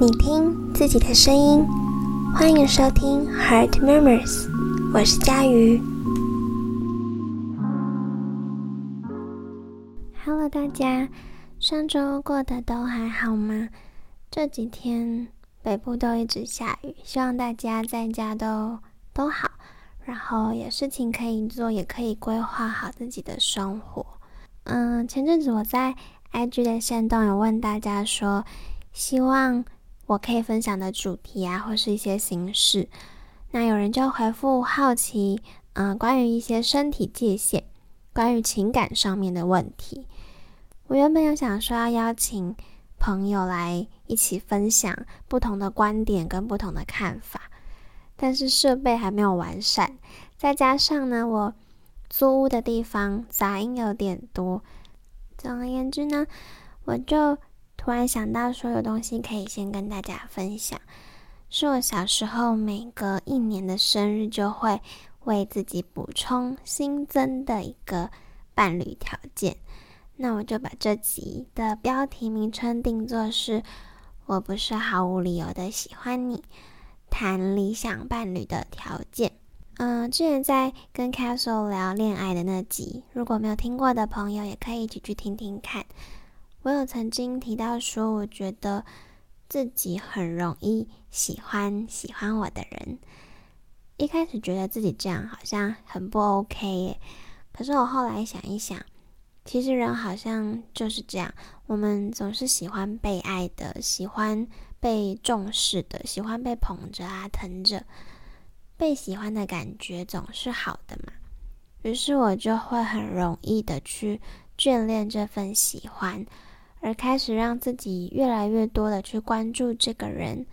你听自己的声音，欢迎收听 Heart Murmurs，我是佳瑜。Hello，大家，上周过得都还好吗？这几天北部都一直下雨，希望大家在家都都好，然后有事情可以做，也可以规划好自己的生活。嗯，前阵子我在 IG 的线动有问大家说，希望我可以分享的主题啊，或是一些形式。那有人就回复好奇，嗯，关于一些身体界限，关于情感上面的问题。我原本有想说要邀请朋友来一起分享不同的观点跟不同的看法，但是设备还没有完善，再加上呢，我租屋的地方杂音有点多。总而言之呢，我就突然想到说，有东西可以先跟大家分享。是我小时候每隔一年的生日就会为自己补充新增的一个伴侣条件。那我就把这集的标题名称定作是“我不是毫无理由的喜欢你”，谈理想伴侣的条件。嗯，之前在跟 Castle 聊恋爱的那集，如果没有听过的朋友，也可以一起去听听看。我有曾经提到说，我觉得自己很容易喜欢喜欢我的人。一开始觉得自己这样好像很不 OK 耶，可是我后来想一想，其实人好像就是这样，我们总是喜欢被爱的，喜欢被重视的，喜欢被捧着啊，疼着。被喜欢的感觉总是好的嘛，于是我就会很容易的去眷恋这份喜欢，而开始让自己越来越多的去关注这个人，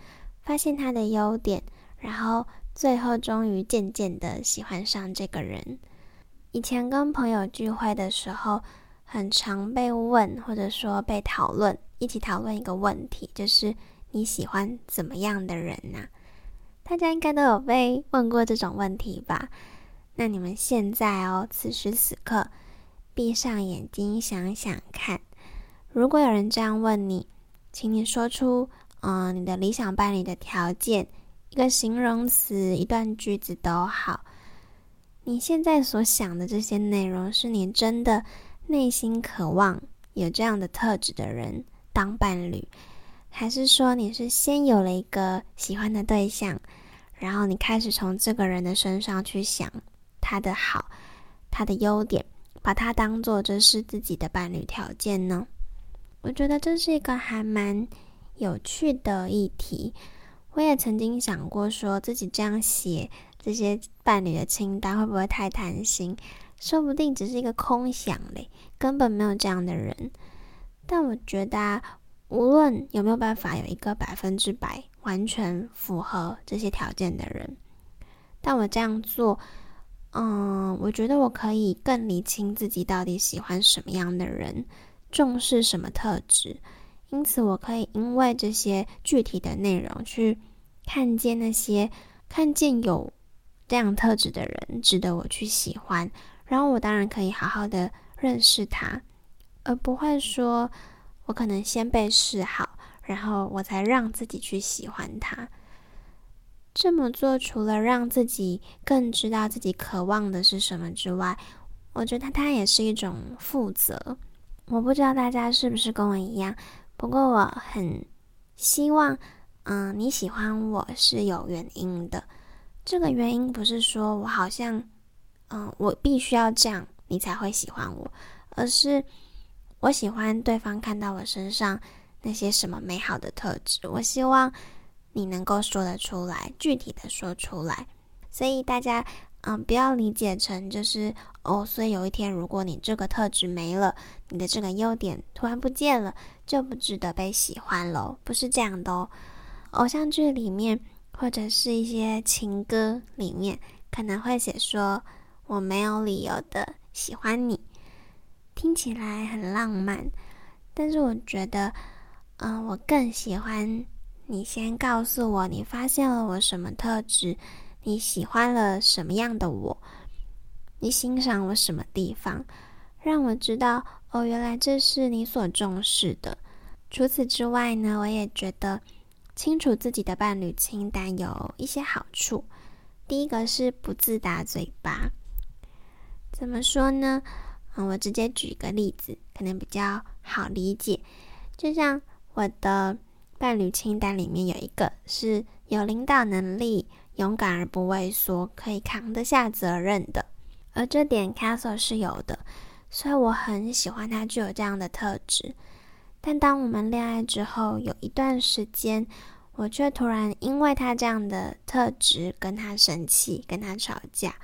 发现他的优点，然后最后终于渐渐的喜欢上这个人。以前跟朋友聚会的时候，很常被问或者说被讨论，一起讨论一个问题，就是你喜欢怎么样的人呢？大家应该都有被问过这种问题吧？那你们现在哦，此时此刻，闭上眼睛想想看，如果有人这样问你，请你说出，嗯，你的理想伴侣的条件，一个形容词，一段句子都好。你现在所想的这些内容，是你真的内心渴望有这样的特质的人当伴侣，还是说你是先有了一个喜欢的对象？然后你开始从这个人的身上去想他的好，他的优点，把他当做这是自己的伴侣条件呢？我觉得这是一个还蛮有趣的议题。我也曾经想过，说自己这样写这些伴侣的清单会不会太贪心？说不定只是一个空想嘞，根本没有这样的人。但我觉得，无论有没有办法有一个百分之百。完全符合这些条件的人，但我这样做，嗯，我觉得我可以更理清自己到底喜欢什么样的人，重视什么特质，因此我可以因为这些具体的内容去看见那些看见有这样特质的人值得我去喜欢，然后我当然可以好好的认识他，而不会说我可能先被示好。然后我才让自己去喜欢他。这么做除了让自己更知道自己渴望的是什么之外，我觉得它也是一种负责。我不知道大家是不是跟我一样，不过我很希望，嗯，你喜欢我是有原因的。这个原因不是说我好像，嗯，我必须要这样你才会喜欢我，而是我喜欢对方看到我身上。那些什么美好的特质，我希望你能够说得出来，具体的说出来。所以大家，嗯，不要理解成就是哦，所以有一天如果你这个特质没了，你的这个优点突然不见了，就不值得被喜欢喽，不是这样的哦。偶像剧里面或者是一些情歌里面，可能会写说我没有理由的喜欢你，听起来很浪漫，但是我觉得。嗯，我更喜欢你先告诉我你发现了我什么特质，你喜欢了什么样的我，你欣赏我什么地方，让我知道哦，原来这是你所重视的。除此之外呢，我也觉得清楚自己的伴侣清单有一些好处。第一个是不自打嘴巴。怎么说呢？嗯，我直接举一个例子，可能比较好理解。就像我的伴侣清单里面有一个是有领导能力、勇敢而不畏缩、可以扛得下责任的，而这点 Castle 是有的，所以我很喜欢他具有这样的特质。但当我们恋爱之后，有一段时间，我却突然因为他这样的特质跟他生气，跟他吵架。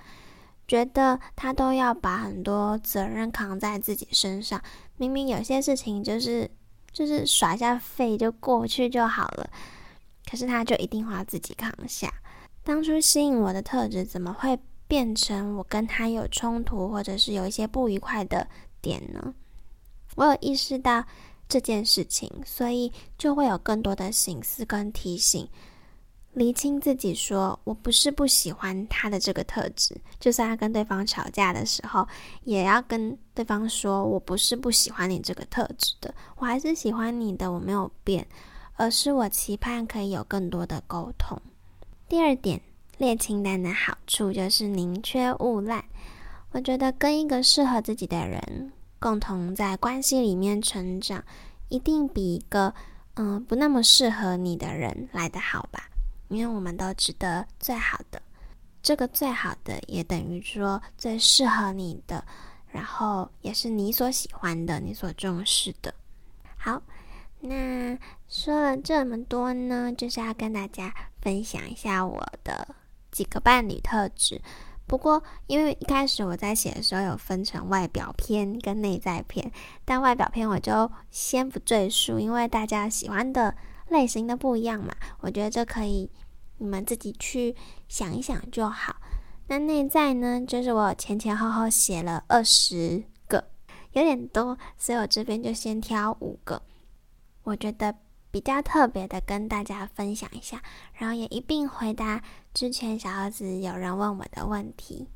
觉得他都要把很多责任扛在自己身上，明明有些事情就是就是耍一下废就过去就好了，可是他就一定要自己扛下。当初吸引我的特质，怎么会变成我跟他有冲突，或者是有一些不愉快的点呢？我有意识到这件事情，所以就会有更多的心思跟提醒。厘清自己，说我不是不喜欢他的这个特质，就算他跟对方吵架的时候，也要跟对方说，我不是不喜欢你这个特质的，我还是喜欢你的，我没有变，而是我期盼可以有更多的沟通。第二点，列清单的好处就是宁缺毋滥。我觉得跟一个适合自己的人共同在关系里面成长，一定比一个嗯不那么适合你的人来得好吧。因为我们都值得最好的，这个最好的也等于说最适合你的，然后也是你所喜欢的、你所重视的。好，那说了这么多呢，就是要跟大家分享一下我的几个伴侣特质。不过，因为一开始我在写的时候有分成外表篇跟内在篇，但外表篇我就先不赘述，因为大家喜欢的。类型的不一样嘛，我觉得这可以你们自己去想一想就好。那内在呢，就是我前前后后写了二十个，有点多，所以我这边就先挑五个，我觉得比较特别的跟大家分享一下，然后也一并回答之前小儿子有人问我的问题。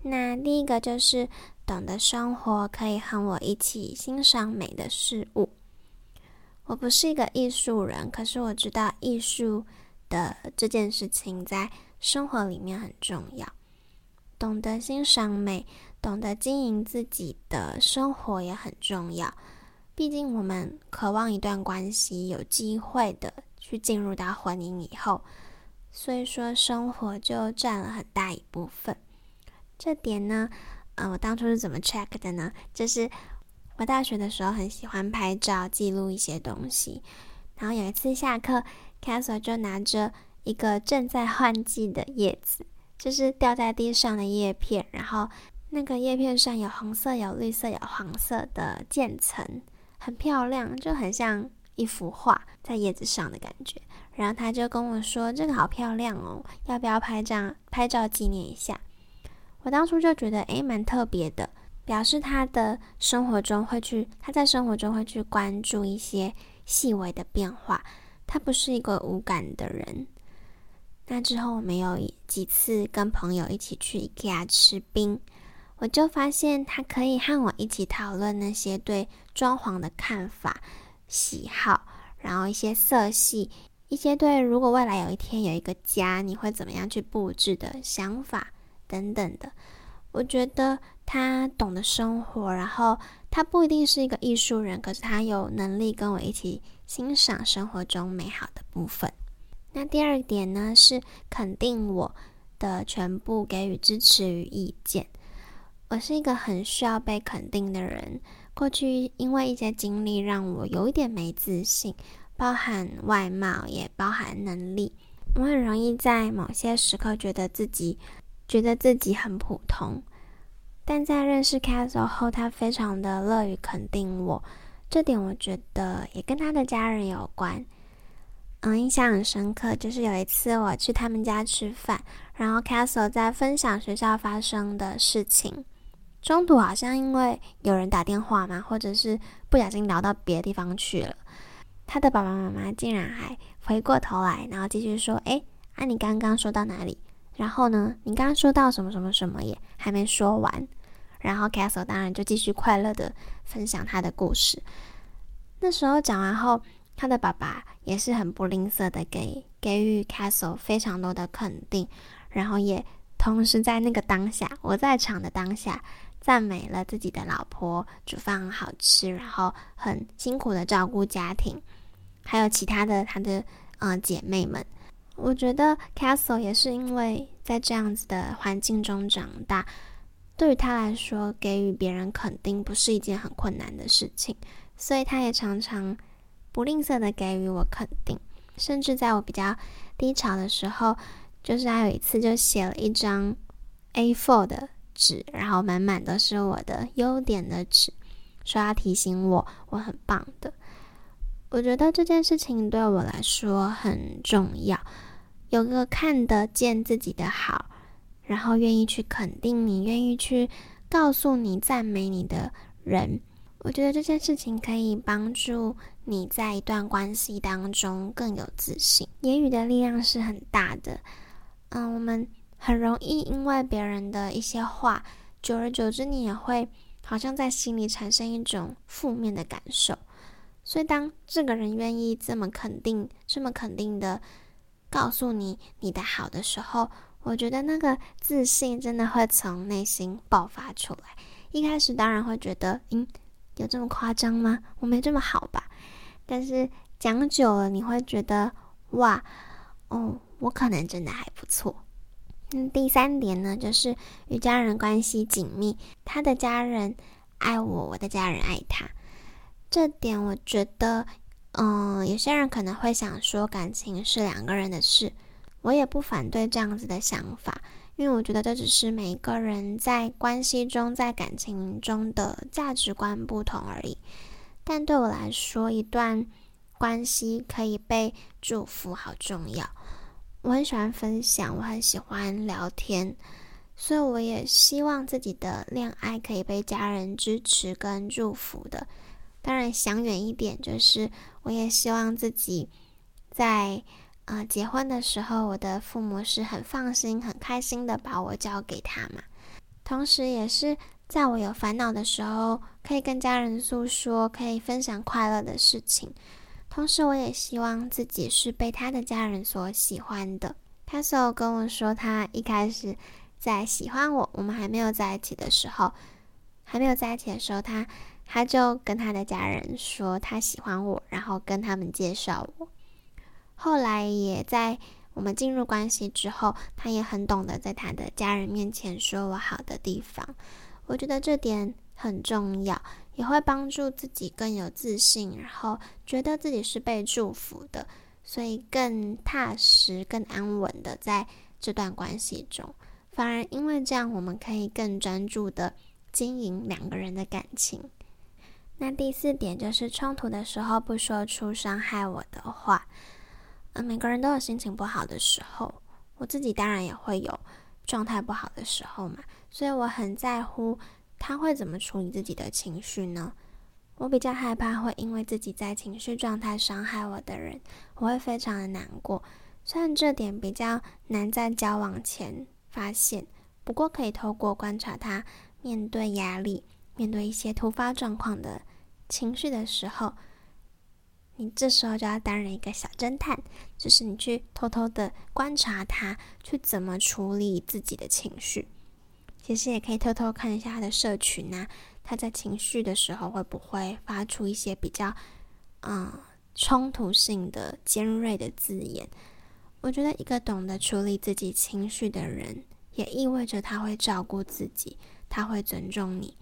那第一个就是懂得生活，可以和我一起欣赏美的事物。我不是一个艺术人，可是我知道艺术的这件事情在生活里面很重要。懂得欣赏美，懂得经营自己的生活也很重要。毕竟我们渴望一段关系有机会的去进入到婚姻以后，所以说生活就占了很大一部分。这点呢，嗯，我当初是怎么 check 的呢？就是。我大学的时候很喜欢拍照记录一些东西，然后有一次下课 c a s s e 就拿着一个正在换季的叶子，就是掉在地上的叶片，然后那个叶片上有红色、有绿色、有黄色的渐层，很漂亮，就很像一幅画在叶子上的感觉。然后他就跟我说：“这个好漂亮哦，要不要拍张拍照纪念一下？”我当初就觉得诶，蛮特别的。表示他的生活中会去，他在生活中会去关注一些细微的变化。他不是一个无感的人。那之后，我们有几次跟朋友一起去 IKEA 吃冰，我就发现他可以和我一起讨论那些对装潢的看法、喜好，然后一些色系，一些对如果未来有一天有一个家，你会怎么样去布置的想法等等的。我觉得他懂得生活，然后他不一定是一个艺术人，可是他有能力跟我一起欣赏生活中美好的部分。那第二点呢，是肯定我的全部，给予支持与意见。我是一个很需要被肯定的人，过去因为一些经历让我有一点没自信，包含外貌，也包含能力。我很容易在某些时刻觉得自己。觉得自己很普通，但在认识 Castle 后，他非常的乐于肯定我，这点我觉得也跟他的家人有关。嗯，印象很深刻，就是有一次我去他们家吃饭，然后 Castle 在分享学校发生的事情，中途好像因为有人打电话嘛，或者是不小心聊到别的地方去了，他的爸爸妈妈竟然还回过头来，然后继续说：“哎，啊，你刚刚说到哪里？”然后呢？你刚刚说到什么什么什么也还没说完，然后 Castle 当然就继续快乐的分享他的故事。那时候讲完后他的爸爸也是很不吝啬的给给予 Castle 非常多的肯定，然后也同时在那个当下，我在场的当下，赞美了自己的老婆煮饭好吃，然后很辛苦的照顾家庭，还有其他的他的嗯姐妹们。我觉得 Castle 也是因为在这样子的环境中长大，对于他来说，给予别人肯定不是一件很困难的事情，所以他也常常。不吝啬的给予我肯定，甚至在我比较低潮的时候，就是他有一次就写了一张 A4 的纸，然后满满都是我的优点的纸，说要提醒我我很棒的。我觉得这件事情对我来说很重要，有个看得见自己的好，然后愿意去肯定你，愿意去告诉你、赞美你的人。我觉得这件事情可以帮助你在一段关系当中更有自信。言语的力量是很大的，嗯，我们很容易因为别人的一些话，久而久之，你也会好像在心里产生一种负面的感受。所以，当这个人愿意这么肯定、这么肯定的告诉你你的好的时候，我觉得那个自信真的会从内心爆发出来。一开始当然会觉得，嗯。有这么夸张吗？我没这么好吧？但是讲久了，你会觉得哇，哦，我可能真的还不错。嗯，第三点呢，就是与家人关系紧密，他的家人爱我，我的家人爱他。这点我觉得，嗯，有些人可能会想说，感情是两个人的事，我也不反对这样子的想法。因为我觉得这只是每一个人在关系中、在感情中的价值观不同而已。但对我来说，一段关系可以被祝福，好重要。我很喜欢分享，我很喜欢聊天，所以我也希望自己的恋爱可以被家人支持跟祝福的。当然，想远一点，就是我也希望自己在。啊，结婚的时候，我的父母是很放心、很开心的把我交给他嘛。同时，也是在我有烦恼的时候，可以跟家人诉说，可以分享快乐的事情。同时，我也希望自己是被他的家人所喜欢的。他所有跟我说，他一开始在喜欢我，我们还没有在一起的时候，还没有在一起的时候，他他就跟他的家人说他喜欢我，然后跟他们介绍我。后来也在我们进入关系之后，他也很懂得在他的家人面前说我好的地方。我觉得这点很重要，也会帮助自己更有自信，然后觉得自己是被祝福的，所以更踏实、更安稳的在这段关系中。反而因为这样，我们可以更专注的经营两个人的感情。那第四点就是冲突的时候不说出伤害我的话。嗯每个人都有心情不好的时候，我自己当然也会有状态不好的时候嘛，所以我很在乎他会怎么处理自己的情绪呢？我比较害怕会因为自己在情绪状态伤害我的人，我会非常的难过。虽然这点比较难在交往前发现，不过可以透过观察他面对压力、面对一些突发状况的情绪的时候。你这时候就要担任一个小侦探，就是你去偷偷的观察他，去怎么处理自己的情绪。其实也可以偷偷看一下他的社群啊，他在情绪的时候会不会发出一些比较嗯冲突性的尖锐的字眼。我觉得一个懂得处理自己情绪的人，也意味着他会照顾自己，他会尊重你，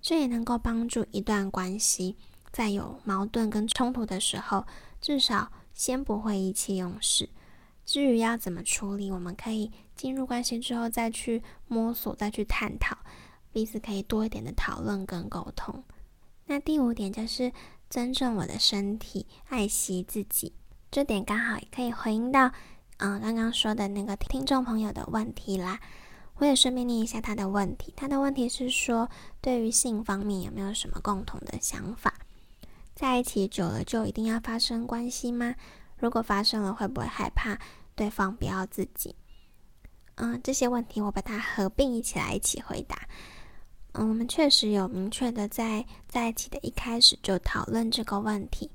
这也能够帮助一段关系。在有矛盾跟冲突的时候，至少先不会意气用事。至于要怎么处理，我们可以进入关系之后再去摸索，再去探讨，彼此可以多一点的讨论跟沟通。那第五点就是尊重我的身体，爱惜自己。这点刚好也可以回应到，嗯，刚刚说的那个听众朋友的问题啦。我也顺便念一下他的问题。他的问题是说，对于性方面有没有什么共同的想法？在一起久了就一定要发生关系吗？如果发生了，会不会害怕对方不要自己？嗯，这些问题我把它合并一起来一起回答。嗯，我们确实有明确的在在一起的一开始就讨论这个问题，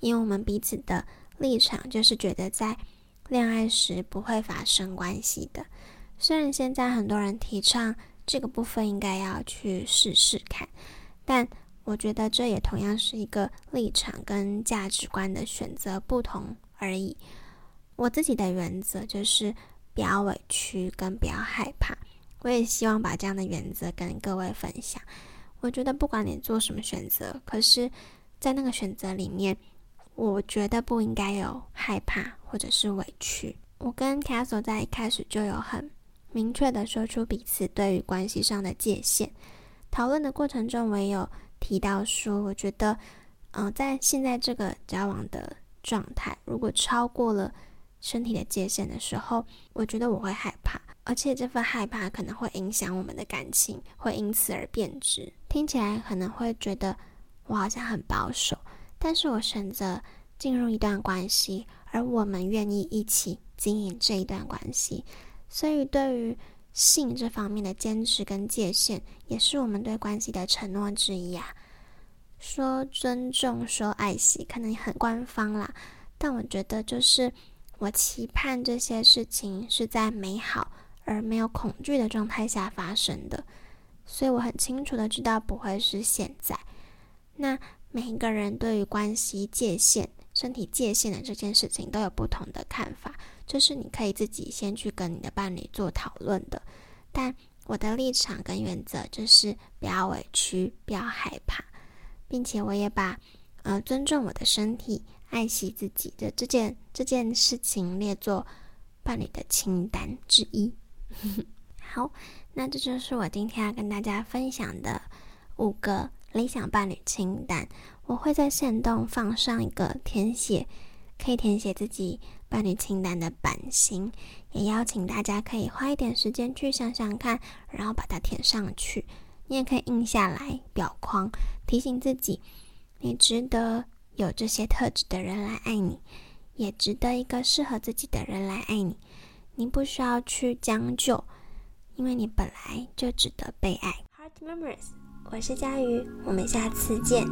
因为我们彼此的立场就是觉得在恋爱时不会发生关系的。虽然现在很多人提倡这个部分应该要去试试看，但我觉得这也同样是一个立场跟价值观的选择不同而已。我自己的原则就是不要委屈跟不要害怕。我也希望把这样的原则跟各位分享。我觉得不管你做什么选择，可是，在那个选择里面，我觉得不应该有害怕或者是委屈。我跟 Castle 在一开始就有很明确的说出彼此对于关系上的界限。讨论的过程中，我也有提到说，我觉得，嗯，在现在这个交往的状态，如果超过了身体的界限的时候，我觉得我会害怕。而且这份害怕可能会影响我们的感情，会因此而变质。听起来可能会觉得我好像很保守，但是我选择进入一段关系，而我们愿意一起经营这一段关系，所以对于性这方面的坚持跟界限，也是我们对关系的承诺之一啊。说尊重，说爱惜，可能很官方啦，但我觉得就是我期盼这些事情是在美好。而没有恐惧的状态下发生的，所以我很清楚的知道不会是现在。那每一个人对于关系界限、身体界限的这件事情都有不同的看法，这是你可以自己先去跟你的伴侣做讨论的。但我的立场跟原则就是不要委屈，不要害怕，并且我也把呃尊重我的身体、爱惜自己的这件这件事情列作伴侣的清单之一。好，那这就是我今天要跟大家分享的五个理想伴侣清单。我会在线动放上一个填写，可以填写自己伴侣清单的版型，也邀请大家可以花一点时间去想想看，然后把它填上去。你也可以印下来表框，提醒自己，你值得有这些特质的人来爱你，也值得一个适合自己的人来爱你。你不需要去将就，因为你本来就值得被爱。Heart Memories，我是佳瑜，我们下次见。